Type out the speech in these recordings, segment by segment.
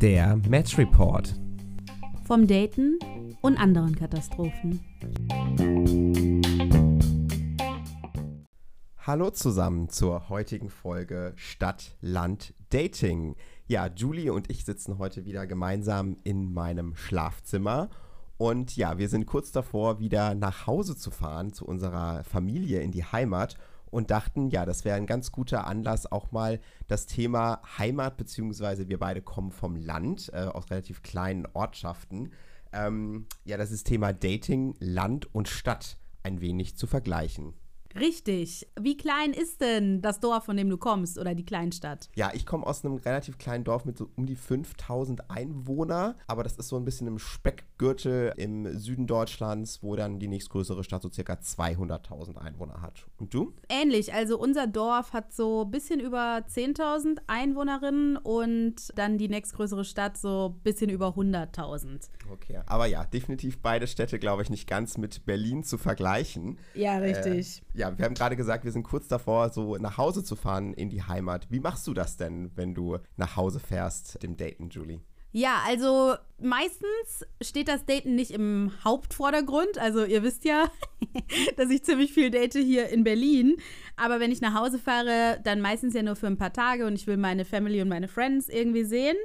Der Match Report. Vom Daten und anderen Katastrophen. Hallo zusammen zur heutigen Folge Stadt, Land, Dating. Ja, Julie und ich sitzen heute wieder gemeinsam in meinem Schlafzimmer. Und ja, wir sind kurz davor, wieder nach Hause zu fahren, zu unserer Familie in die Heimat und dachten, ja, das wäre ein ganz guter Anlass, auch mal das Thema Heimat, beziehungsweise wir beide kommen vom Land, äh, aus relativ kleinen Ortschaften, ähm, ja, das ist Thema Dating, Land und Stadt ein wenig zu vergleichen. Richtig. Wie klein ist denn das Dorf, von dem du kommst oder die Kleinstadt? Ja, ich komme aus einem relativ kleinen Dorf mit so um die 5000 Einwohner, aber das ist so ein bisschen im Speckgürtel im Süden Deutschlands, wo dann die nächstgrößere Stadt so circa 200.000 Einwohner hat. Und du? Ähnlich. Also unser Dorf hat so ein bisschen über 10.000 Einwohnerinnen und dann die nächstgrößere Stadt so ein bisschen über 100.000. Okay, aber ja, definitiv beide Städte, glaube ich, nicht ganz mit Berlin zu vergleichen. Ja, richtig. Äh, ja, wir haben gerade gesagt, wir sind kurz davor, so nach Hause zu fahren in die Heimat. Wie machst du das denn, wenn du nach Hause fährst, dem Daten, Julie? Ja, also meistens steht das Daten nicht im Hauptvordergrund. Also ihr wisst ja, dass ich ziemlich viel date hier in Berlin. Aber wenn ich nach Hause fahre, dann meistens ja nur für ein paar Tage und ich will meine Family und meine Friends irgendwie sehen.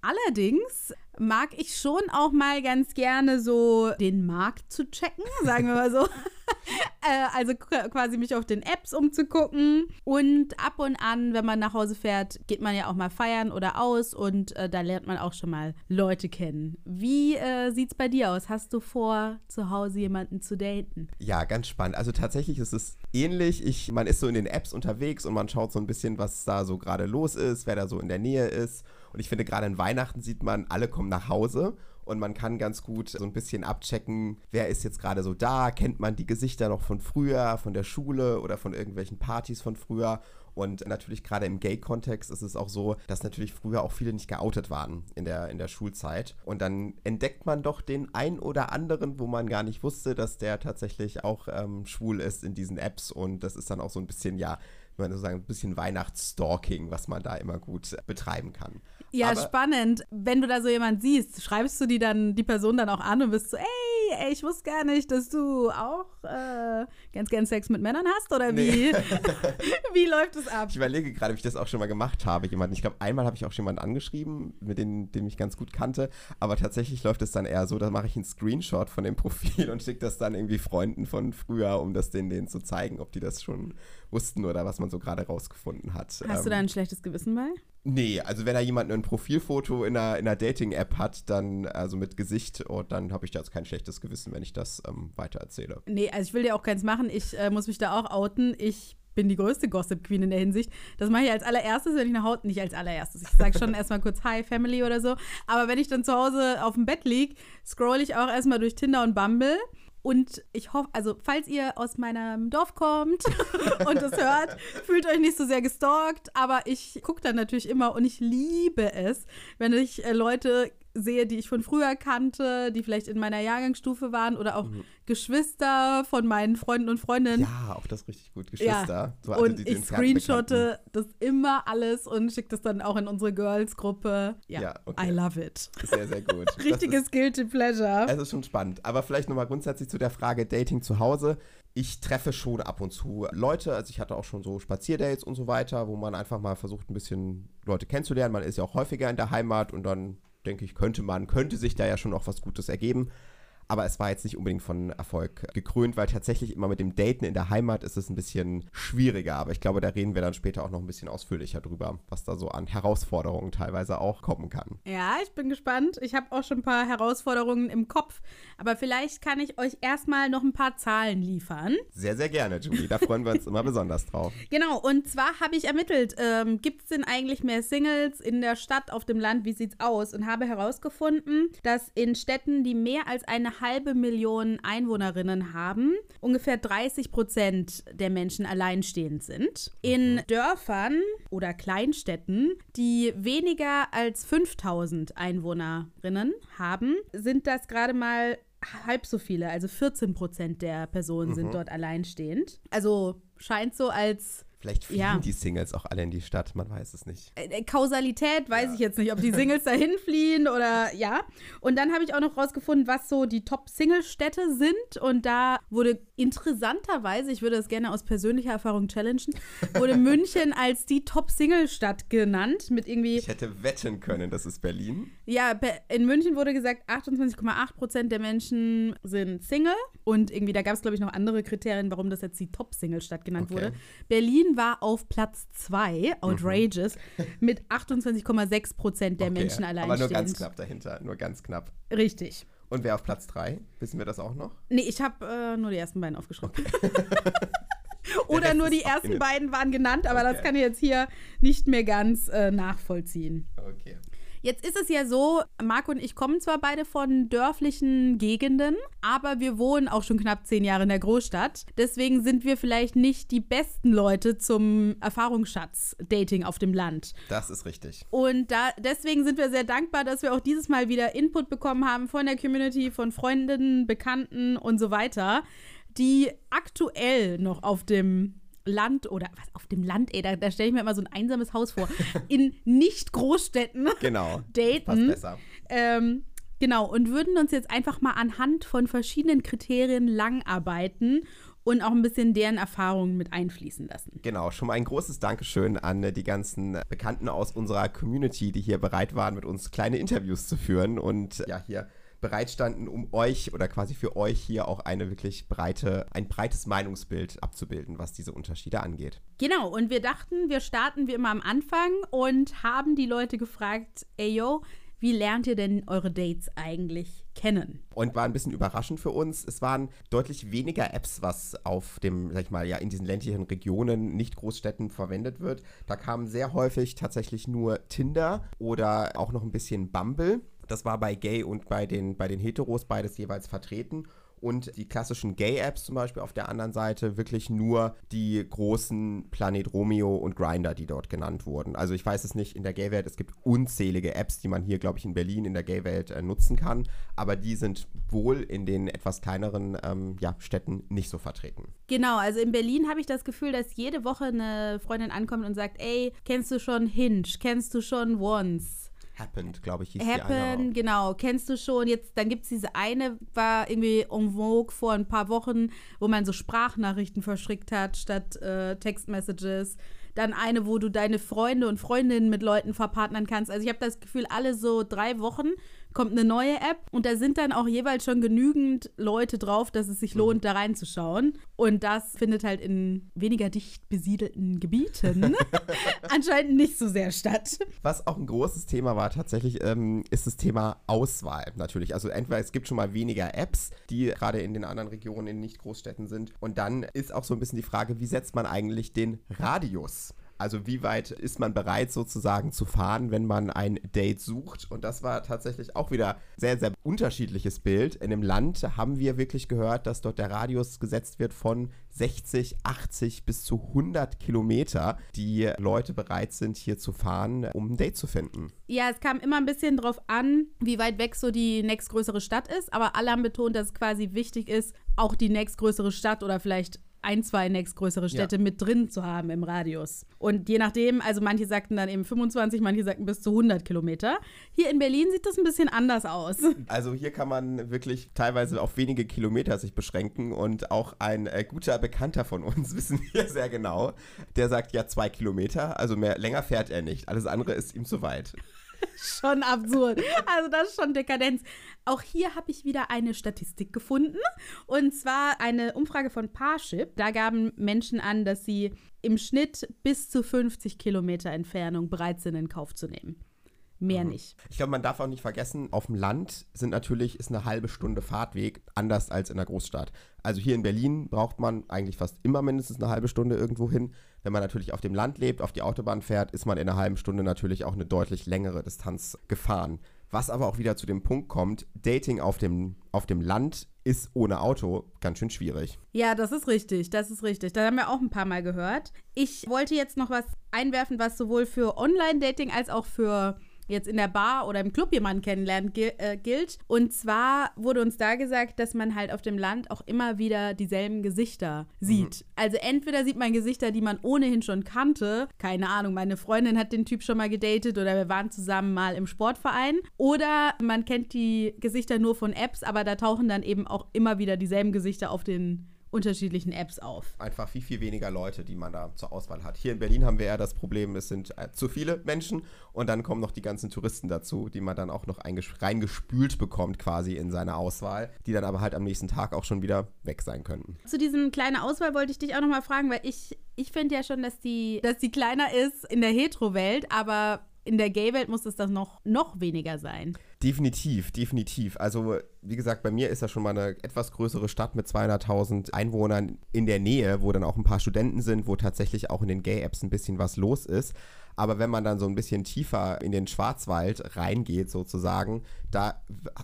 Allerdings mag ich schon auch mal ganz gerne so den Markt zu checken, sagen wir mal so. äh, also quasi mich auf den Apps umzugucken. Und ab und an, wenn man nach Hause fährt, geht man ja auch mal feiern oder aus und äh, da lernt man auch schon mal Leute kennen. Wie äh, sieht's bei dir aus? Hast du vor, zu Hause jemanden zu daten? Ja, ganz spannend. Also tatsächlich ist es ähnlich. Ich, man ist so in den Apps unterwegs und man schaut so ein bisschen, was da so gerade los ist, wer da so in der Nähe ist. Und ich finde, gerade in Weihnachten sieht man, alle kommen nach Hause und man kann ganz gut so ein bisschen abchecken, wer ist jetzt gerade so da, kennt man die Gesichter noch von früher, von der Schule oder von irgendwelchen Partys von früher. Und natürlich gerade im Gay-Kontext ist es auch so, dass natürlich früher auch viele nicht geoutet waren in der, in der Schulzeit. Und dann entdeckt man doch den ein oder anderen, wo man gar nicht wusste, dass der tatsächlich auch ähm, schwul ist in diesen Apps. Und das ist dann auch so ein bisschen, ja, man so sagen, ein bisschen Weihnachtsstalking, was man da immer gut betreiben kann. Ja, Aber spannend. Wenn du da so jemand siehst, schreibst du die dann, die Person dann auch an und bist so, ey, ey ich wusste gar nicht, dass du auch äh, ganz gern Sex mit Männern hast oder wie? Nee. wie läuft es ab? Ich überlege gerade, ob ich das auch schon mal gemacht habe. Jemanden, ich glaube, einmal habe ich auch schon jemanden angeschrieben, mit dem, den ich ganz gut kannte. Aber tatsächlich läuft es dann eher so, da mache ich einen Screenshot von dem Profil und schicke das dann irgendwie Freunden von früher, um das denen, denen zu zeigen, ob die das schon wussten oder was man so gerade rausgefunden hat. Hast ähm, du da ein schlechtes Gewissen bei? Nee, also wenn da jemand ein Profilfoto in einer, in einer Dating-App hat, dann, also mit Gesicht, oh, dann habe ich da jetzt kein schlechtes Gewissen, wenn ich das ähm, weitererzähle. Nee, also ich will dir auch keins machen. Ich äh, muss mich da auch outen. Ich bin die größte Gossip-Queen in der Hinsicht. Das mache ich als allererstes, wenn ich nach Hause, nicht als allererstes. Ich sage schon erstmal kurz Hi, Family oder so. Aber wenn ich dann zu Hause auf dem Bett liege, scroll ich auch erstmal durch Tinder und Bumble und ich hoffe, also falls ihr aus meinem Dorf kommt und das hört, fühlt euch nicht so sehr gestalkt. Aber ich gucke dann natürlich immer und ich liebe es, wenn ich äh, Leute sehe, die ich von früher kannte, die vielleicht in meiner Jahrgangsstufe waren oder auch mhm. Geschwister von meinen Freunden und Freundinnen. Ja, auch das richtig gut, Geschwister. Ja. So und ich screenshotte das immer alles und schicke das dann auch in unsere Girls-Gruppe. Ja, ja okay. I love it. Sehr, sehr gut. Richtiges ist, Guilty Pleasure. Es ist schon spannend. Aber vielleicht nochmal grundsätzlich zu der Frage Dating zu Hause ich treffe schon ab und zu Leute, also ich hatte auch schon so Spazierdates und so weiter, wo man einfach mal versucht, ein bisschen Leute kennenzulernen. Man ist ja auch häufiger in der Heimat und dann denke ich, könnte man, könnte sich da ja schon auch was Gutes ergeben. Aber es war jetzt nicht unbedingt von Erfolg gekrönt, weil tatsächlich immer mit dem Daten in der Heimat ist es ein bisschen schwieriger. Aber ich glaube, da reden wir dann später auch noch ein bisschen ausführlicher drüber, was da so an Herausforderungen teilweise auch kommen kann. Ja, ich bin gespannt. Ich habe auch schon ein paar Herausforderungen im Kopf. Aber vielleicht kann ich euch erstmal noch ein paar Zahlen liefern. Sehr, sehr gerne, Julie. Da freuen wir uns immer besonders drauf. Genau, und zwar habe ich ermittelt, ähm, gibt es denn eigentlich mehr Singles in der Stadt, auf dem Land? Wie sieht's aus? Und habe herausgefunden, dass in Städten, die mehr als eine halbe Million Einwohnerinnen haben, ungefähr 30 Prozent der Menschen alleinstehend sind. In mhm. Dörfern oder Kleinstädten, die weniger als 5000 Einwohnerinnen haben, sind das gerade mal halb so viele, also 14 Prozent der Personen mhm. sind dort alleinstehend. Also scheint so, als Vielleicht fliehen Ja. die Singles auch alle in die Stadt, man weiß es nicht. Äh, äh, Kausalität weiß Ja. ich jetzt nicht, ob die Singles dahin fliehen oder ja. Und dann habe ich auch noch rausgefunden, was so die Top-Single-Städte sind. Und da wurde interessanterweise, ich würde das gerne aus persönlicher Erfahrung challengen, wurde München als die Top-Single-Stadt genannt. Mit irgendwie, Ich hätte wetten können, das ist Berlin. ja, in München wurde gesagt, 28,8 Prozent der Menschen sind Single. Und irgendwie, da gab es, glaube ich, noch andere Kriterien, warum das jetzt die Top-Single-Stadt genannt Okay. wurde. Berlin war auf Platz 2, outrageous, mit 28,6 Prozent der Okay, Menschen Aber alleinstehend. nur ganz knapp dahinter, nur ganz knapp. Richtig. Und wer auf Platz 3? Wissen wir das auch noch? Nee, ich habe äh, nur die ersten beiden aufgeschrieben. Oder Rest nur die ersten beiden waren genannt, aber das Okay. kann ich jetzt hier nicht mehr ganz äh, nachvollziehen. Okay. Jetzt ist es ja so, Marco und ich kommen zwar beide von dörflichen Gegenden, aber wir wohnen auch schon knapp zehn Jahre in der Großstadt. Deswegen sind wir vielleicht nicht die besten Leute zum Erfahrungsschatz Dating auf dem Land. Das ist richtig. Und da, deswegen sind wir sehr dankbar, dass wir auch dieses Mal wieder Input bekommen haben von der Community, von Freundinnen, Bekannten und so weiter, die aktuell noch auf dem Land oder was auf dem Land, ey, da, da stelle ich mir immer so ein einsames Haus vor, in Nicht-Großstädten Genau. daten. Passt besser. Ähm, genau, und würden uns jetzt einfach mal anhand von verschiedenen Kriterien langarbeiten und auch ein bisschen deren Erfahrungen mit einfließen lassen. Genau, schon mal ein großes Dankeschön an äh, die ganzen Bekannten aus unserer Community, die hier bereit waren, mit uns kleine Interviews zu führen und ja, hier bereit standen, um euch oder quasi für euch hier auch eine wirklich breite, ein breites Meinungsbild abzubilden, was diese Unterschiede angeht. Genau, und wir dachten, wir starten wie immer am Anfang und haben die Leute gefragt, ey yo, wie lernt ihr denn eure Dates eigentlich kennen? Und war ein bisschen überraschend für uns. Es waren deutlich weniger Apps, was auf dem, sag ich mal, ja, in diesen ländlichen Regionen, nicht Großstädten verwendet wird. Da kamen sehr häufig tatsächlich nur Tinder oder auch noch ein bisschen Bumble. Das war bei Gay und bei den, bei den Heteros beides jeweils vertreten. Und die klassischen Gay-Apps zum Beispiel auf der anderen Seite wirklich nur die großen Planet Romeo und Grinder, die dort genannt wurden. Also ich weiß es nicht, in der Gay-Welt, es gibt unzählige Apps, die man hier, glaube ich, in Berlin in der Gay-Welt äh, nutzen kann, aber die sind wohl in den etwas kleineren ähm, ja, Städten nicht so vertreten. Genau, also in Berlin habe ich das Gefühl, dass jede Woche eine Freundin ankommt und sagt, ey, kennst du schon Hinge? Kennst du schon Once? Happened, glaube ich, hieß die Happen, genau, kennst du schon. Jetzt, dann gibt es diese eine, war irgendwie en vogue vor ein paar Wochen, wo man so Sprachnachrichten verschickt hat statt äh, Textmessages. Dann eine, wo du deine Freunde und Freundinnen mit Leuten verpartnern kannst. Also ich habe das Gefühl, alle so drei Wochen kommt eine neue App und da sind dann auch jeweils schon genügend Leute drauf, dass es sich lohnt, da reinzuschauen. Und das findet halt in weniger dicht besiedelten Gebieten anscheinend nicht so sehr statt. Was auch ein großes Thema war tatsächlich, ähm, ist das Thema Auswahl natürlich. Also entweder es gibt schon mal weniger Apps, die gerade in den anderen Regionen, in Nicht-Großstädten sind. Und dann ist auch so ein bisschen die Frage, wie setzt man eigentlich den Radius? Also wie weit ist man bereit sozusagen zu fahren, wenn man ein Date sucht? Und das war tatsächlich auch wieder sehr, sehr unterschiedliches Bild. In dem Land haben wir wirklich gehört, dass dort der Radius gesetzt wird von 60, 80 bis zu 100 Kilometer, die Leute bereit sind, hier zu fahren, um ein Date zu finden. Ja, es kam immer ein bisschen drauf an, wie weit weg so die nächstgrößere Stadt ist, aber alle haben betont, dass es quasi wichtig ist, auch die nächstgrößere Stadt oder vielleicht ein, zwei nächstgrößere Städte mit drin zu haben im Radius. Und je nachdem, also manche sagten dann eben 25, manche sagten bis zu 100 Kilometer. Hier in Berlin sieht das ein bisschen anders aus. Also hier kann man wirklich teilweise auf wenige Kilometer sich beschränken und auch ein äh, guter Bekannter von uns, wissen wir sehr genau, der sagt ja zwei Kilometer, also mehr länger fährt er nicht. Alles andere ist ihm zu weit. schon absurd. Also das ist schon Dekadenz. Auch hier habe ich wieder eine Statistik gefunden. Und zwar eine Umfrage von Parship. Da gaben Menschen an, dass sie im Schnitt bis zu 50 Kilometer Entfernung bereit sind, in Kauf zu nehmen. Mehr nicht. Ich glaube, man darf auch nicht vergessen, auf dem Land sind natürlich, ist eine halbe Stunde Fahrtweg anders als in der Großstadt. Also hier in Berlin braucht man eigentlich fast immer mindestens eine halbe Stunde irgendwo hin. Wenn man natürlich auf dem Land lebt, auf die Autobahn fährt, ist man in einer halben Stunde natürlich auch eine deutlich längere Distanz gefahren. Was aber auch wieder zu dem Punkt kommt, Dating auf dem, auf dem Land ist ohne Auto ganz schön schwierig. Ja, das ist richtig, das ist richtig. Da haben wir auch ein paar Mal gehört. Ich wollte jetzt noch was einwerfen, was sowohl für Online-Dating als auch für jetzt in der Bar oder im Club jemanden kennenlernt, äh, gilt. Und zwar wurde uns da gesagt, dass man halt auf dem Land auch immer wieder dieselben Gesichter sieht. Mhm. Also entweder sieht man Gesichter, die man ohnehin schon kannte. Keine Ahnung, meine Freundin hat den Typ schon mal gedatet oder wir waren zusammen mal im Sportverein. Oder man kennt die Gesichter nur von Apps, aber da tauchen dann eben auch immer wieder dieselben Gesichter auf den unterschiedlichen Apps auf. Einfach viel, viel weniger Leute, die man da zur Auswahl hat. Hier in Berlin haben wir ja das Problem, es sind äh, zu viele Menschen und dann kommen noch die ganzen Touristen dazu, die man dann auch noch reingespült bekommt quasi in seine Auswahl, die dann aber halt am nächsten Tag auch schon wieder weg sein könnten. Zu diesem kleinen Auswahl wollte ich dich auch nochmal fragen, weil ich, ich finde ja schon, dass die, dass die kleiner ist in der Hetero-Welt, aber in der Gay-Welt muss es das noch, noch weniger sein. Definitiv, definitiv. Also, wie gesagt, bei mir ist das schon mal eine etwas größere Stadt mit 200.000 Einwohnern in der Nähe, wo dann auch ein paar Studenten sind, wo tatsächlich auch in den Gay-Apps ein bisschen was los ist. Aber wenn man dann so ein bisschen tiefer in den Schwarzwald reingeht, sozusagen, da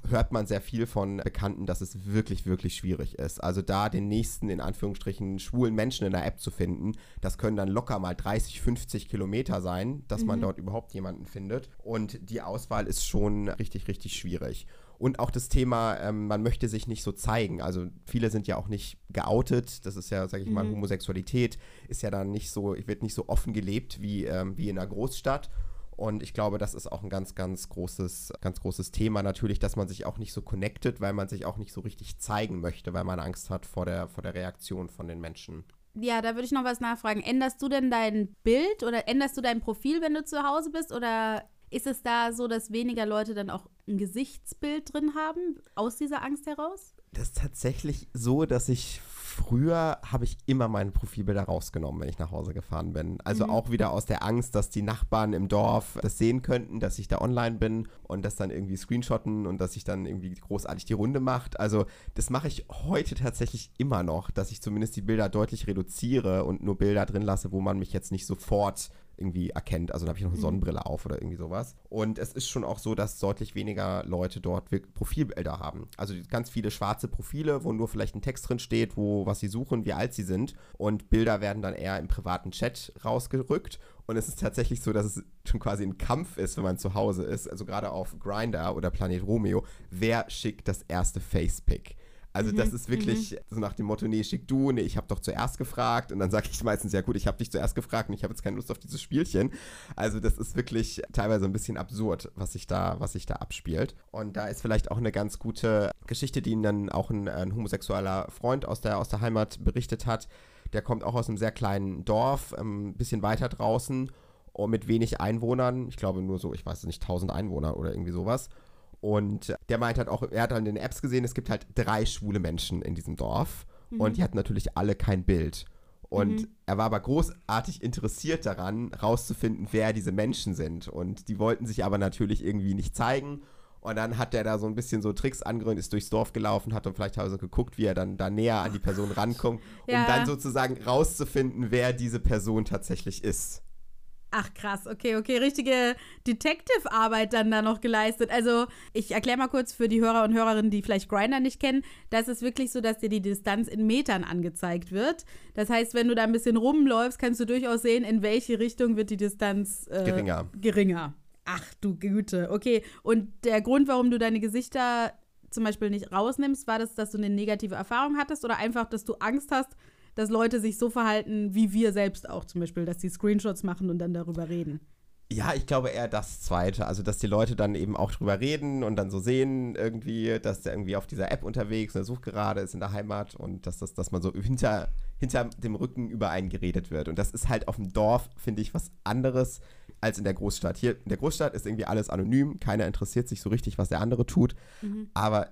hört man sehr viel von Bekannten, dass es wirklich, wirklich schwierig ist. Also da den nächsten, in Anführungsstrichen, schwulen Menschen in der App zu finden, das können dann locker mal 30, 50 Kilometer sein, dass mhm. man dort überhaupt jemanden findet. Und die Auswahl ist schon richtig, richtig schwierig. Und auch das Thema, ähm, man möchte sich nicht so zeigen. Also viele sind ja auch nicht geoutet. Das ist ja, sage ich mal, mhm. Homosexualität ist ja dann nicht so, wird nicht so offen gelebt wie, ähm, wie in einer Großstadt. Und ich glaube, das ist auch ein ganz, ganz großes, ganz großes Thema natürlich, dass man sich auch nicht so connectet, weil man sich auch nicht so richtig zeigen möchte, weil man Angst hat vor der, vor der Reaktion von den Menschen. Ja, da würde ich noch was nachfragen. Änderst du denn dein Bild oder änderst du dein Profil, wenn du zu Hause bist? Oder ist es da so, dass weniger Leute dann auch ein Gesichtsbild drin haben, aus dieser Angst heraus? Das ist tatsächlich so, dass ich früher habe ich immer meine Profilbilder rausgenommen, wenn ich nach Hause gefahren bin. Also mhm. auch wieder aus der Angst, dass die Nachbarn im Dorf das sehen könnten, dass ich da online bin und das dann irgendwie screenshotten und dass ich dann irgendwie großartig die Runde macht. Also das mache ich heute tatsächlich immer noch, dass ich zumindest die Bilder deutlich reduziere und nur Bilder drin lasse, wo man mich jetzt nicht sofort irgendwie erkennt. Also da habe ich noch eine mhm. Sonnenbrille auf oder irgendwie sowas. Und es ist schon auch so, dass deutlich weniger Leute dort Profilbilder haben. Also ganz viele schwarze Profile, wo nur vielleicht ein Text drin steht, wo was sie suchen, wie alt sie sind. Und Bilder werden dann eher im privaten Chat rausgerückt. Und es ist tatsächlich so, dass es schon quasi ein Kampf ist, wenn man zu Hause ist. Also gerade auf Grinder oder Planet Romeo, wer schickt das erste Facepick? Also mhm, das ist wirklich mhm. so nach dem Motto, nee, schick du, nee, ich habe doch zuerst gefragt und dann sage ich meistens, ja gut, ich habe dich zuerst gefragt und ich habe jetzt keine Lust auf dieses Spielchen. Also das ist wirklich teilweise ein bisschen absurd, was sich da, was sich da abspielt. Und da ist vielleicht auch eine ganz gute Geschichte, die ihnen dann auch ein, ein homosexueller Freund aus der, aus der Heimat berichtet hat. Der kommt auch aus einem sehr kleinen Dorf, ähm, ein bisschen weiter draußen und mit wenig Einwohnern. Ich glaube nur so, ich weiß nicht, 1000 Einwohner oder irgendwie sowas. Und der meint halt auch, er hat dann in den Apps gesehen, es gibt halt drei schwule Menschen in diesem Dorf. Mhm. Und die hatten natürlich alle kein Bild. Und mhm. er war aber großartig interessiert daran, rauszufinden, wer diese Menschen sind. Und die wollten sich aber natürlich irgendwie nicht zeigen. Und dann hat er da so ein bisschen so Tricks angewandt, ist durchs Dorf gelaufen, hat dann vielleicht so geguckt, wie er dann da näher an die Person rankommt, um ja. dann sozusagen rauszufinden, wer diese Person tatsächlich ist. Ach krass, okay, okay, richtige Detective-Arbeit dann da noch geleistet. Also ich erkläre mal kurz für die Hörer und Hörerinnen, die vielleicht Grinder nicht kennen, das ist wirklich so, dass dir die Distanz in Metern angezeigt wird. Das heißt, wenn du da ein bisschen rumläufst, kannst du durchaus sehen, in welche Richtung wird die Distanz äh, geringer. geringer. Ach du Güte, okay. Und der Grund, warum du deine Gesichter zum Beispiel nicht rausnimmst, war das, dass du eine negative Erfahrung hattest oder einfach, dass du Angst hast, dass Leute sich so verhalten, wie wir selbst auch zum Beispiel, dass sie Screenshots machen und dann darüber reden. Ja, ich glaube eher das Zweite. Also, dass die Leute dann eben auch drüber reden und dann so sehen, irgendwie, dass der irgendwie auf dieser App unterwegs, in der Suchgerade ist in der Heimat und dass, das, dass man so hinter, hinter dem Rücken über einen geredet wird. Und das ist halt auf dem Dorf, finde ich, was anderes als in der Großstadt. Hier in der Großstadt ist irgendwie alles anonym, keiner interessiert sich so richtig, was der andere tut. Mhm. Aber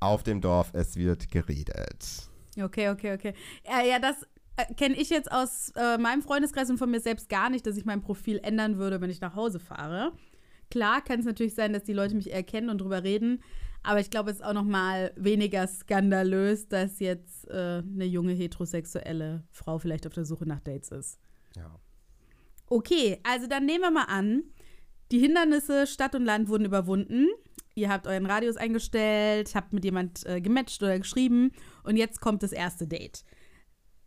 auf dem Dorf, es wird geredet. Okay, okay, okay. Ja, ja das äh, kenne ich jetzt aus äh, meinem Freundeskreis und von mir selbst gar nicht, dass ich mein Profil ändern würde, wenn ich nach Hause fahre. Klar kann es natürlich sein, dass die Leute mich erkennen und drüber reden, aber ich glaube, es ist auch noch mal weniger skandalös, dass jetzt äh, eine junge heterosexuelle Frau vielleicht auf der Suche nach Dates ist. Ja. Okay, also dann nehmen wir mal an, die Hindernisse Stadt und Land wurden überwunden ihr habt euren Radius eingestellt, habt mit jemand äh, gematcht oder geschrieben und jetzt kommt das erste Date.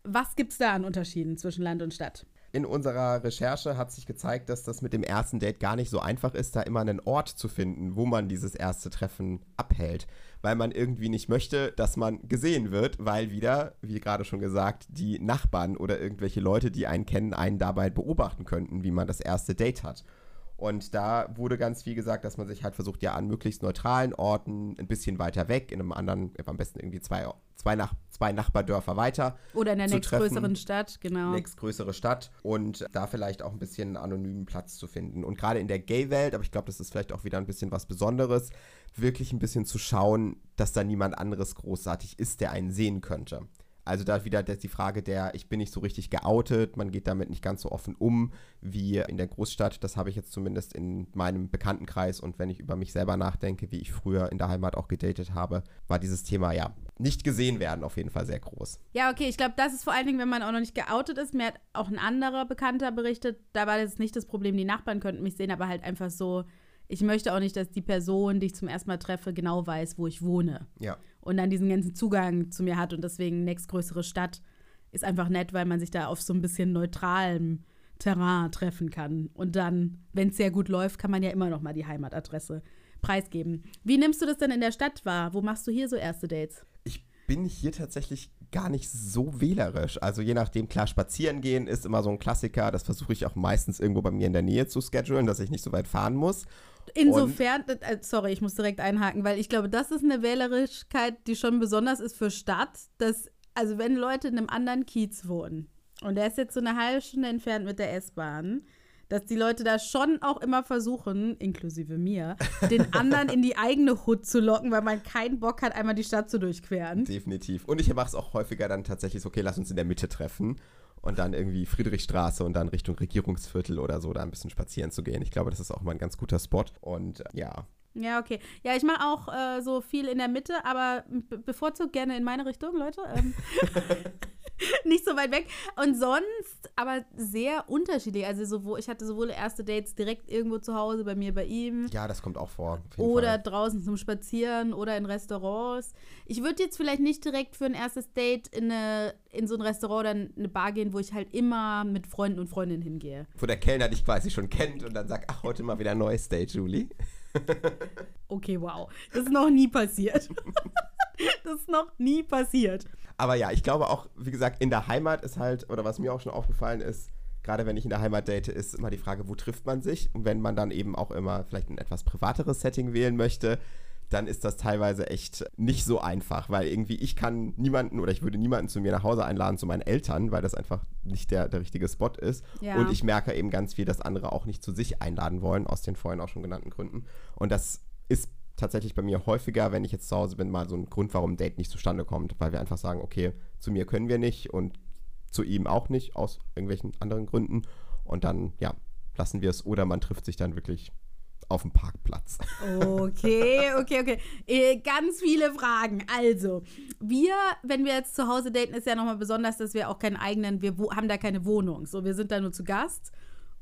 Was gibt es da an Unterschieden zwischen Land und Stadt? in unserer Recherche hat sich gezeigt, dass das mit dem ersten Date gar nicht so einfach ist, da immer einen Ort zu finden, wo man dieses erste Treffen abhält. Weil man irgendwie nicht möchte, dass man gesehen wird, weil wieder, wie gerade schon gesagt, die Nachbarn oder irgendwelche Leute, die einen kennen, einen dabei beobachten könnten, wie man das erste Date hat. Und da wurde ganz viel gesagt, dass man sich halt versucht, ja an möglichst neutralen Orten, ein bisschen weiter weg, in einem anderen, am besten irgendwie zwei, zwei, Nach zwei Nachbardörfer weiter. Oder in der nächstgrößeren Stadt, genau. Nächstgrößere Stadt und da vielleicht auch ein bisschen anonymen Platz zu finden. Und gerade in der Gay-Welt, aber ich glaube, das ist vielleicht auch wieder ein bisschen was Besonderes, wirklich ein bisschen zu schauen, dass da niemand anderes großartig ist, der einen sehen könnte. Also da wieder die Frage der, ich bin nicht so richtig geoutet, man geht damit nicht ganz so offen um wie in der Großstadt. Das habe ich jetzt zumindest in meinem Bekanntenkreis und wenn ich über mich selber nachdenke, wie ich früher in der Heimat auch gedatet habe, war dieses Thema ja nicht gesehen werden auf jeden Fall sehr groß. Ja, okay, ich glaube, das ist vor allen Dingen, wenn man auch noch nicht geoutet ist. Mir hat auch ein anderer Bekannter berichtet, da war das nicht das Problem, die Nachbarn könnten mich sehen, aber halt einfach so, ich möchte auch nicht, dass die Person, die ich zum ersten Mal treffe, genau weiß, wo ich wohne. Ja. Und dann diesen ganzen Zugang zu mir hat und deswegen nächstgrößere Stadt ist einfach nett, weil man sich da auf so ein bisschen neutralem Terrain treffen kann. Und dann, wenn es sehr gut läuft, kann man ja immer noch mal die Heimatadresse preisgeben. Wie nimmst du das denn in der Stadt wahr? Wo machst du hier so erste Dates? Ich bin hier tatsächlich gar nicht so wählerisch. Also je nachdem, klar, spazieren gehen ist immer so ein Klassiker. Das versuche ich auch meistens irgendwo bei mir in der Nähe zu schedulen, dass ich nicht so weit fahren muss. Insofern, äh, sorry, ich muss direkt einhaken, weil ich glaube, das ist eine Wählerischkeit, die schon besonders ist für Stadt, dass, also wenn Leute in einem anderen Kiez wohnen und der ist jetzt so eine halbe Stunde entfernt mit der S-Bahn, dass die Leute da schon auch immer versuchen, inklusive mir, den anderen in die eigene Hut zu locken, weil man keinen Bock hat, einmal die Stadt zu durchqueren. Definitiv. Und ich mache es auch häufiger dann tatsächlich so, okay, lass uns in der Mitte treffen und dann irgendwie Friedrichstraße und dann Richtung Regierungsviertel oder so da ein bisschen spazieren zu gehen. Ich glaube, das ist auch mal ein ganz guter Spot und äh, ja. Ja, okay. Ja, ich mache auch äh, so viel in der Mitte, aber bevorzugt gerne in meine Richtung, Leute. Ähm. nicht so weit weg. Und sonst aber sehr unterschiedlich. Also sowohl, ich hatte sowohl erste Dates direkt irgendwo zu Hause, bei mir, bei ihm. Ja, das kommt auch vor. Oder Fall. draußen zum Spazieren oder in Restaurants. Ich würde jetzt vielleicht nicht direkt für ein erstes Date in, eine, in so ein Restaurant oder eine Bar gehen, wo ich halt immer mit Freunden und Freundinnen hingehe. Wo der Kellner dich quasi schon kennt und dann sagt, ach, heute mal wieder ein neues Date, Julie. okay, wow. Das ist noch nie passiert. das ist noch nie passiert. Aber ja, ich glaube auch, wie gesagt, in der Heimat ist halt, oder was mir auch schon aufgefallen ist, gerade wenn ich in der Heimat date, ist immer die Frage, wo trifft man sich? Und wenn man dann eben auch immer vielleicht ein etwas privateres Setting wählen möchte, dann ist das teilweise echt nicht so einfach, weil irgendwie ich kann niemanden oder ich würde niemanden zu mir nach Hause einladen, zu meinen Eltern, weil das einfach nicht der, der richtige Spot ist. Ja. Und ich merke eben ganz viel, dass andere auch nicht zu sich einladen wollen, aus den vorhin auch schon genannten Gründen. Und das ist tatsächlich bei mir häufiger, wenn ich jetzt zu Hause bin, mal so ein Grund, warum ein Date nicht zustande kommt, weil wir einfach sagen, okay, zu mir können wir nicht und zu ihm auch nicht, aus irgendwelchen anderen Gründen. Und dann, ja, lassen wir es oder man trifft sich dann wirklich auf dem Parkplatz. Okay, okay, okay. Äh, ganz viele Fragen. Also, wir, wenn wir jetzt zu Hause daten, ist ja nochmal besonders, dass wir auch keinen eigenen, wir haben da keine Wohnung. So, wir sind da nur zu Gast.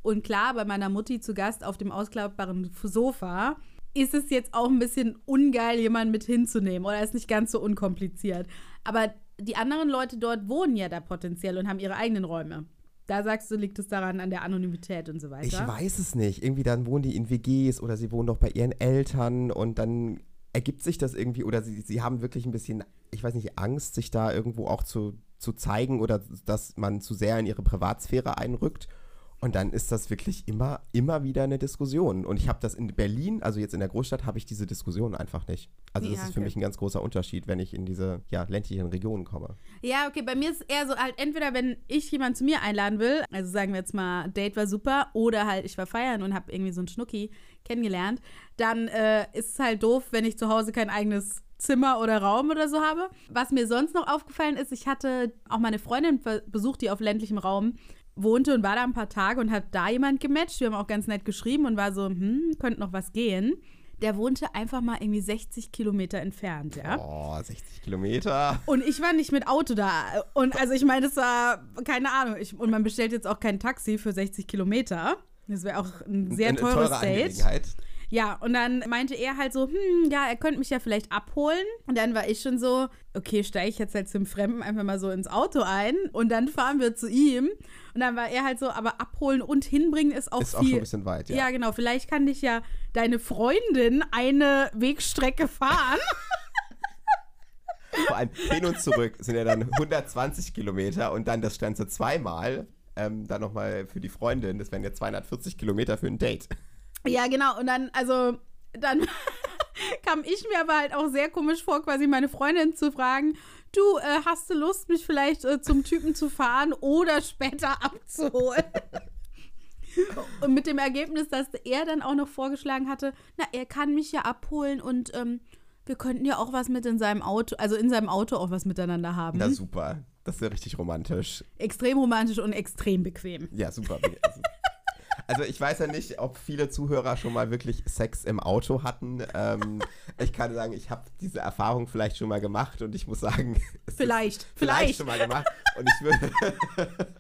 Und klar, bei meiner Mutti zu Gast auf dem ausklappbaren Sofa ist es jetzt auch ein bisschen ungeil, jemanden mit hinzunehmen oder ist nicht ganz so unkompliziert. Aber die anderen Leute dort wohnen ja da potenziell und haben ihre eigenen Räume. Da sagst du, liegt es daran an der Anonymität und so weiter? Ich weiß es nicht. Irgendwie dann wohnen die in WGs oder sie wohnen doch bei ihren Eltern und dann ergibt sich das irgendwie oder sie, sie haben wirklich ein bisschen, ich weiß nicht, Angst, sich da irgendwo auch zu, zu zeigen oder dass man zu sehr in ihre Privatsphäre einrückt. Und dann ist das wirklich immer, immer wieder eine Diskussion. Und ich habe das in Berlin, also jetzt in der Großstadt, habe ich diese Diskussion einfach nicht. Also das ja, ist für mich ein ganz großer Unterschied, wenn ich in diese ja, ländlichen Regionen komme. Ja, okay, bei mir ist es eher so, halt entweder wenn ich jemanden zu mir einladen will, also sagen wir jetzt mal, Date war super, oder halt ich war feiern und habe irgendwie so einen Schnucki kennengelernt, dann äh, ist es halt doof, wenn ich zu Hause kein eigenes Zimmer oder Raum oder so habe. Was mir sonst noch aufgefallen ist, ich hatte auch meine Freundin besucht, die auf ländlichem Raum wohnte und war da ein paar Tage und hat da jemand gematcht. Wir haben auch ganz nett geschrieben und war so, hm, könnte noch was gehen. Der wohnte einfach mal irgendwie 60 Kilometer entfernt, ja. Oh, 60 Kilometer. Und ich war nicht mit Auto da. Und also ich meine, das war, keine Ahnung. Ich, und man bestellt jetzt auch kein Taxi für 60 Kilometer. Das wäre auch ein sehr teures Date. Ja, und dann meinte er halt so, hm, ja, er könnte mich ja vielleicht abholen. Und dann war ich schon so, okay, steige ich jetzt halt zum Fremden einfach mal so ins Auto ein und dann fahren wir zu ihm. Und dann war er halt so, aber abholen und hinbringen ist auch Ist viel. auch schon ein bisschen weit, ja. ja, genau. Vielleicht kann dich ja deine Freundin eine Wegstrecke fahren. Vor allem hin und zurück sind ja dann 120 Kilometer und dann das Ganze zweimal. Ähm, dann nochmal für die Freundin, das wären ja 240 Kilometer für ein Date. Ja, genau. Und dann, also, dann kam ich mir aber halt auch sehr komisch vor, quasi meine Freundin zu fragen, du, äh, hast du Lust, mich vielleicht äh, zum Typen zu fahren oder später abzuholen? und mit dem Ergebnis, dass er dann auch noch vorgeschlagen hatte, na, er kann mich ja abholen und ähm, wir könnten ja auch was mit in seinem Auto, also in seinem Auto auch was miteinander haben. Na super, das ist ja richtig romantisch. extrem romantisch und extrem bequem. Ja, super. Also, also ich weiß ja nicht, ob viele Zuhörer schon mal wirklich Sex im Auto hatten. Ähm, ich kann sagen, ich habe diese Erfahrung vielleicht schon mal gemacht und ich muss sagen, es Vielleicht, vielleicht vielleicht. schon mal gemacht. Und ich würde,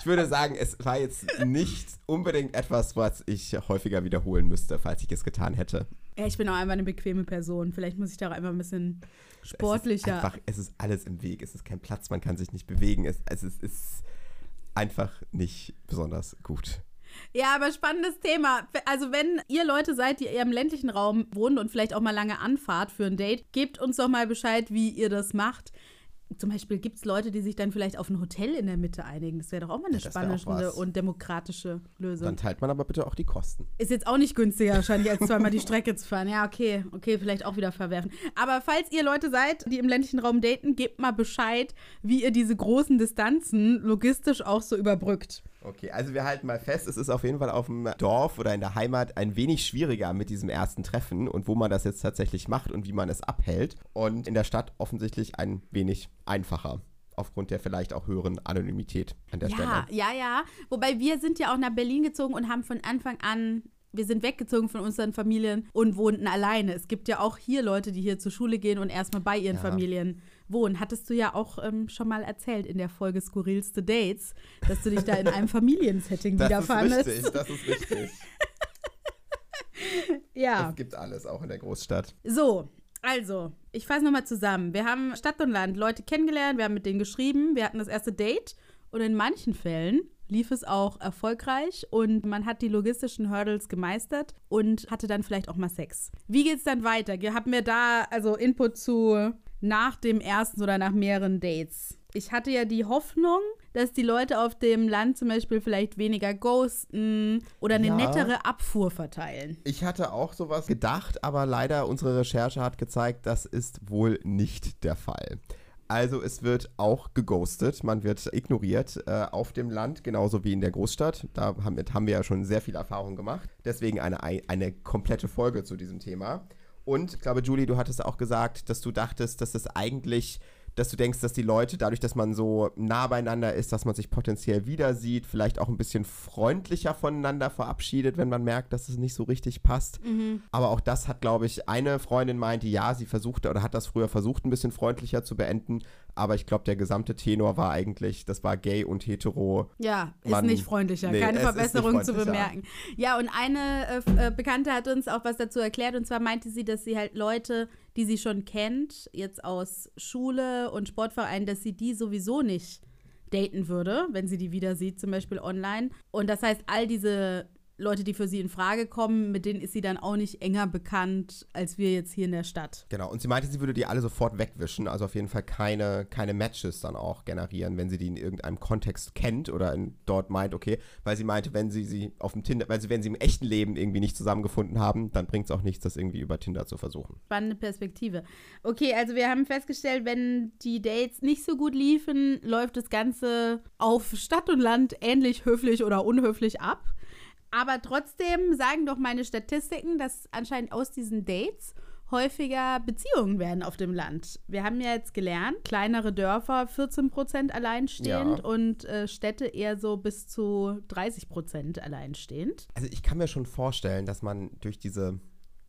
ich würde sagen, es war jetzt nicht unbedingt etwas, was ich häufiger wiederholen müsste, falls ich es getan hätte. Ja, ich bin auch einfach eine bequeme Person. Vielleicht muss ich da auch einfach ein bisschen Es ist, sportlicher. einfach, es ist alles im Weg. Es ist kein Platz, man kann sich nicht bewegen. Es, es ist, ist einfach nicht besonders gut. Ja, aber spannendes Thema. Also, wenn ihr Leute seid, die eher im ländlichen Raum wohnen und vielleicht auch mal lange anfahrt für ein Date, gebt uns doch mal Bescheid, wie ihr das macht. Zum Beispiel gibt es Leute, die sich dann vielleicht auf ein Hotel in der Mitte einigen. Das wäre doch auch mal eine Ja, spannende und demokratische Lösung. Dann teilt man aber bitte auch die Kosten. Ist jetzt auch nicht günstiger wahrscheinlich, als zweimal die Strecke zu fahren. Ja, okay, okay, vielleicht auch wieder verwerfen. Aber falls ihr Leute seid, die im ländlichen Raum daten, gebt mal Bescheid, wie ihr diese großen Distanzen logistisch auch so überbrückt. Okay, also wir halten mal fest, es ist auf jeden Fall auf dem Dorf oder in der Heimat ein wenig schwieriger mit diesem ersten Treffen und wo man das jetzt tatsächlich macht und wie man es abhält. Und in der Stadt offensichtlich ein wenig einfacher. Aufgrund der vielleicht auch höheren Anonymität an der Ja, Stelle. ja, ja. Wobei wir sind ja auch nach Berlin gezogen und haben von Anfang an, wir sind weggezogen von unseren Familien und wohnten alleine. Es gibt ja auch hier Leute, die hier zur Schule gehen und erstmal bei ihren Ja. Familien wohnen. Hattest du ja auch ähm, schon mal erzählt in der Folge Skurrilste Dates, dass du dich da in einem Familiensetting Das ist wiederfandest. richtig, das ist richtig. Ja. Es gibt alles, auch in der Großstadt. So, also, ich fasse nochmal zusammen. Wir haben Stadt und Land Leute kennengelernt, wir haben mit denen geschrieben, wir hatten das erste Date und in manchen Fällen lief es auch erfolgreich und man hat die logistischen Hurdles gemeistert und hatte dann vielleicht auch mal Sex. Wie geht's dann weiter? Haben wir da also Input zu nach dem ersten oder nach mehreren Dates? Ich hatte ja die Hoffnung, dass die Leute auf dem Land zum Beispiel vielleicht weniger ghosten oder eine Ja. nettere Abfuhr verteilen. Ich hatte auch sowas gedacht, aber leider unsere Recherche hat gezeigt, das ist wohl nicht der Fall. Also es wird auch geghostet, man wird ignoriert äh, auf dem Land, genauso wie in der Großstadt. Da haben, wir- haben wir ja schon sehr viel Erfahrung gemacht. Deswegen eine, eine komplette Folge zu diesem Thema. Und ich glaube, Julie, du hattest auch gesagt, dass du dachtest, dass es eigentlich, dass du denkst, dass die Leute, dadurch, dass man so nah beieinander ist, dass man sich potenziell wieder sieht, vielleicht auch ein bisschen freundlicher voneinander verabschiedet, wenn man merkt, dass es nicht so richtig passt. Aber auch das hat, glaube ich, eine Freundin meinte, ja, sie versuchte oder hat das früher versucht, ein bisschen freundlicher zu beenden. Aber ich glaube, der gesamte Tenor war eigentlich, das war gay und hetero. Ja, ist Man- nicht freundlicher. nee, Keine Verbesserung zu freundlicher. bemerken. Ja, und eine äh, äh, Bekannte hat uns auch was dazu erklärt. Und zwar meinte sie, dass sie halt Leute, die sie schon kennt, jetzt aus Schule und Sportvereinen, dass sie die sowieso nicht daten würde, wenn sie die wieder sieht, zum Beispiel online. Und das heißt, all diese Leute, die für sie in Frage kommen, mit denen ist sie dann auch nicht enger bekannt als wir jetzt hier in der Stadt. Genau, und sie meinte, sie würde die alle sofort wegwischen, also auf jeden Fall keine, keine Matches dann auch generieren, wenn sie die in irgendeinem Kontext kennt oder in, dort meint, okay, weil sie meinte, wenn sie sie auf dem Tinder, weil sie, wenn sie im echten Leben irgendwie nicht zusammengefunden haben, dann bringt es auch nichts, das irgendwie über Tinder zu versuchen. Spannende Perspektive. Okay, also wir haben festgestellt, wenn die Dates nicht so gut liefen, läuft das Ganze auf Stadt und Land ähnlich höflich oder unhöflich ab. Aber trotzdem sagen doch meine Statistiken, dass anscheinend aus diesen Dates häufiger Beziehungen werden auf dem Land. Wir haben ja jetzt gelernt, kleinere Dörfer 14 Prozent alleinstehend Ja. und äh, Städte eher so bis zu 30 Prozent alleinstehend. Also ich kann mir schon vorstellen, dass man durch diese,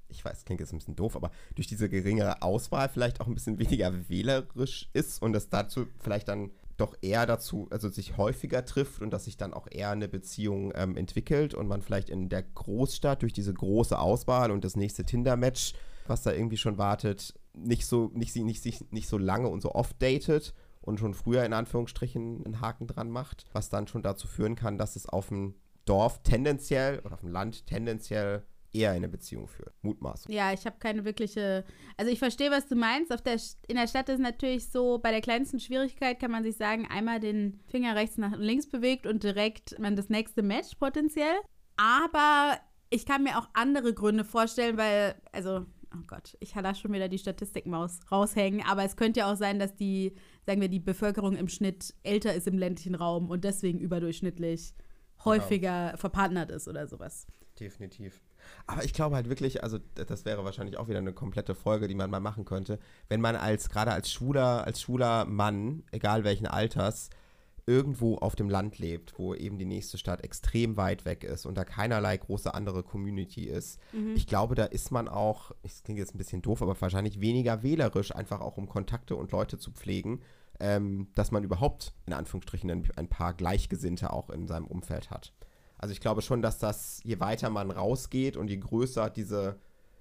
ich weiß, klingt jetzt ein bisschen doof, aber durch diese geringere Auswahl vielleicht auch ein bisschen weniger wählerisch ist und es dazu vielleicht dann doch eher dazu, also sich häufiger trifft und dass sich dann auch eher eine Beziehung ähm, entwickelt und man vielleicht in der Großstadt durch diese große Auswahl und das nächste Tinder-Match, was da irgendwie schon wartet, nicht so, nicht, nicht, nicht, nicht so lange und so oft datet und schon früher in Anführungsstrichen einen Haken dran macht, was dann schon dazu führen kann, dass es auf dem Dorf tendenziell oder auf dem Land tendenziell eher in eine Beziehung führt. Mutmaß. Ja, ich habe keine wirkliche. Also ich verstehe, was du meinst. Auf der, in der Stadt ist natürlich so, bei der kleinsten Schwierigkeit kann man sich sagen, einmal den Finger rechts nach links bewegt und direkt man das nächste Match potenziell. Aber ich kann mir auch andere Gründe vorstellen, weil, also, oh Gott, ich lasse schon wieder die Statistikmaus raushängen, aber es könnte ja auch sein, dass die, sagen wir, die Bevölkerung im Schnitt älter ist im ländlichen Raum und deswegen überdurchschnittlich genau. häufiger genau. verpartnert ist oder sowas. Definitiv. Aber ich glaube halt wirklich, also das wäre wahrscheinlich auch wieder eine komplette Folge, die man mal machen könnte, wenn man als gerade als schwuler, als schwuler Mann, egal welchen Alters, irgendwo auf dem Land lebt, wo eben die nächste Stadt extrem weit weg ist und da keinerlei große andere Community ist. Mhm. Ich glaube, da ist man auch, das klingt jetzt ein bisschen doof, aber wahrscheinlich weniger wählerisch, einfach auch um Kontakte und Leute zu pflegen, ähm, dass man überhaupt in Anführungsstrichen ein, ein paar Gleichgesinnte auch in seinem Umfeld hat. Also ich glaube schon, dass das, je weiter man rausgeht und je größer diese,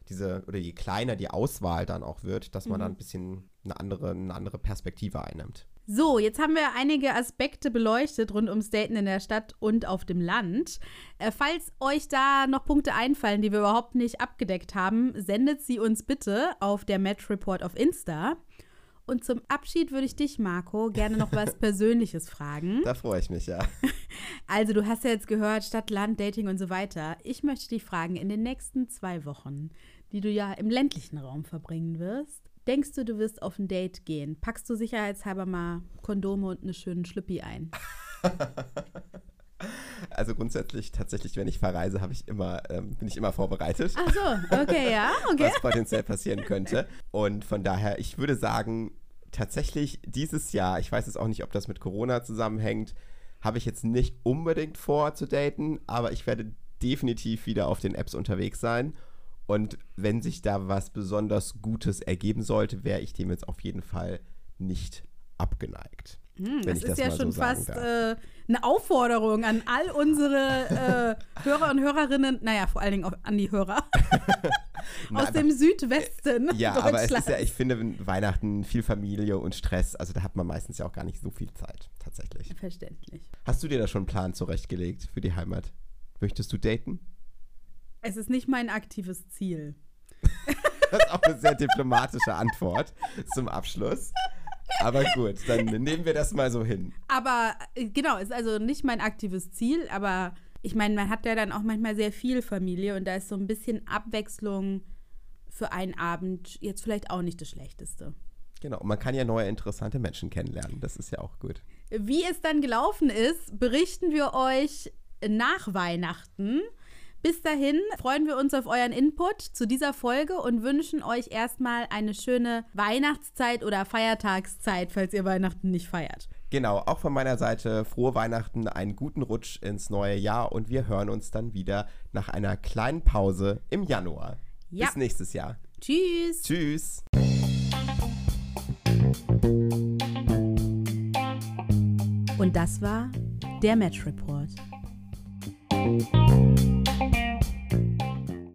diese, oder je kleiner die Auswahl dann auch wird, dass man mhm. dann ein bisschen eine andere, eine andere Perspektive einnimmt. So, jetzt haben wir einige Aspekte beleuchtet rund ums Daten in der Stadt und auf dem Land. Äh, falls euch da noch Punkte einfallen, die wir überhaupt nicht abgedeckt haben, sendet sie uns bitte auf der Match Report auf Insta. Und zum Abschied würde ich dich, Marco, gerne noch was Persönliches fragen. Da freue ich mich, ja. Also, du hast ja jetzt gehört, Stadt, Land, Dating und so weiter. Ich möchte dich fragen, in den nächsten zwei Wochen, die du ja im ländlichen Raum verbringen wirst, denkst du, du wirst auf ein Date gehen? Packst du sicherheitshalber mal Kondome und einen schönen Schlüppi ein? Also grundsätzlich, tatsächlich, wenn ich verreise, habe ich immer, ähm, bin ich immer vorbereitet. Ach so, okay, ja, okay. Was potenziell passieren könnte. Und von daher, ich würde sagen, tatsächlich dieses Jahr, ich weiß jetzt auch nicht, ob das mit Corona zusammenhängt, habe ich jetzt nicht unbedingt vor zu daten, aber ich werde definitiv wieder auf den Apps unterwegs sein. Und wenn sich da was besonders Gutes ergeben sollte, wäre ich dem jetzt auf jeden Fall nicht abgeneigt. Hm, das ist das ja schon so fast äh, eine Aufforderung an all unsere äh, Hörer und Hörerinnen, naja, vor allen Dingen auch an die Hörer aus dem Südwesten. Äh, ja, aber es ist ja, ich finde, Weihnachten viel Familie und Stress, also da hat man meistens ja auch gar nicht so viel Zeit, tatsächlich. Verständlich. Hast du dir da schon einen Plan zurechtgelegt für die Heimat? Möchtest du daten? Es ist nicht mein aktives Ziel. das ist auch eine sehr diplomatische Antwort zum Abschluss. Aber gut, dann nehmen wir das mal so hin. Aber äh, genau, ist also nicht mein aktives Ziel, aber ich meine, man hat ja dann auch manchmal sehr viel Familie und da ist so ein bisschen Abwechslung für einen Abend jetzt vielleicht auch nicht das Schlechteste. Genau, man kann ja neue interessante Menschen kennenlernen, das ist ja auch gut. Wie es dann gelaufen ist, berichten wir euch nach Weihnachten. Bis dahin freuen wir uns auf euren Input zu dieser Folge und wünschen euch erstmal eine schöne Weihnachtszeit oder Feiertagszeit, falls ihr Weihnachten nicht feiert. Genau, auch von meiner Seite frohe Weihnachten, einen guten Rutsch ins neue Jahr und wir hören uns dann wieder nach einer kleinen Pause im Januar. Ja. Bis nächstes Jahr. Tschüss. Tschüss. Und das war der Match Report.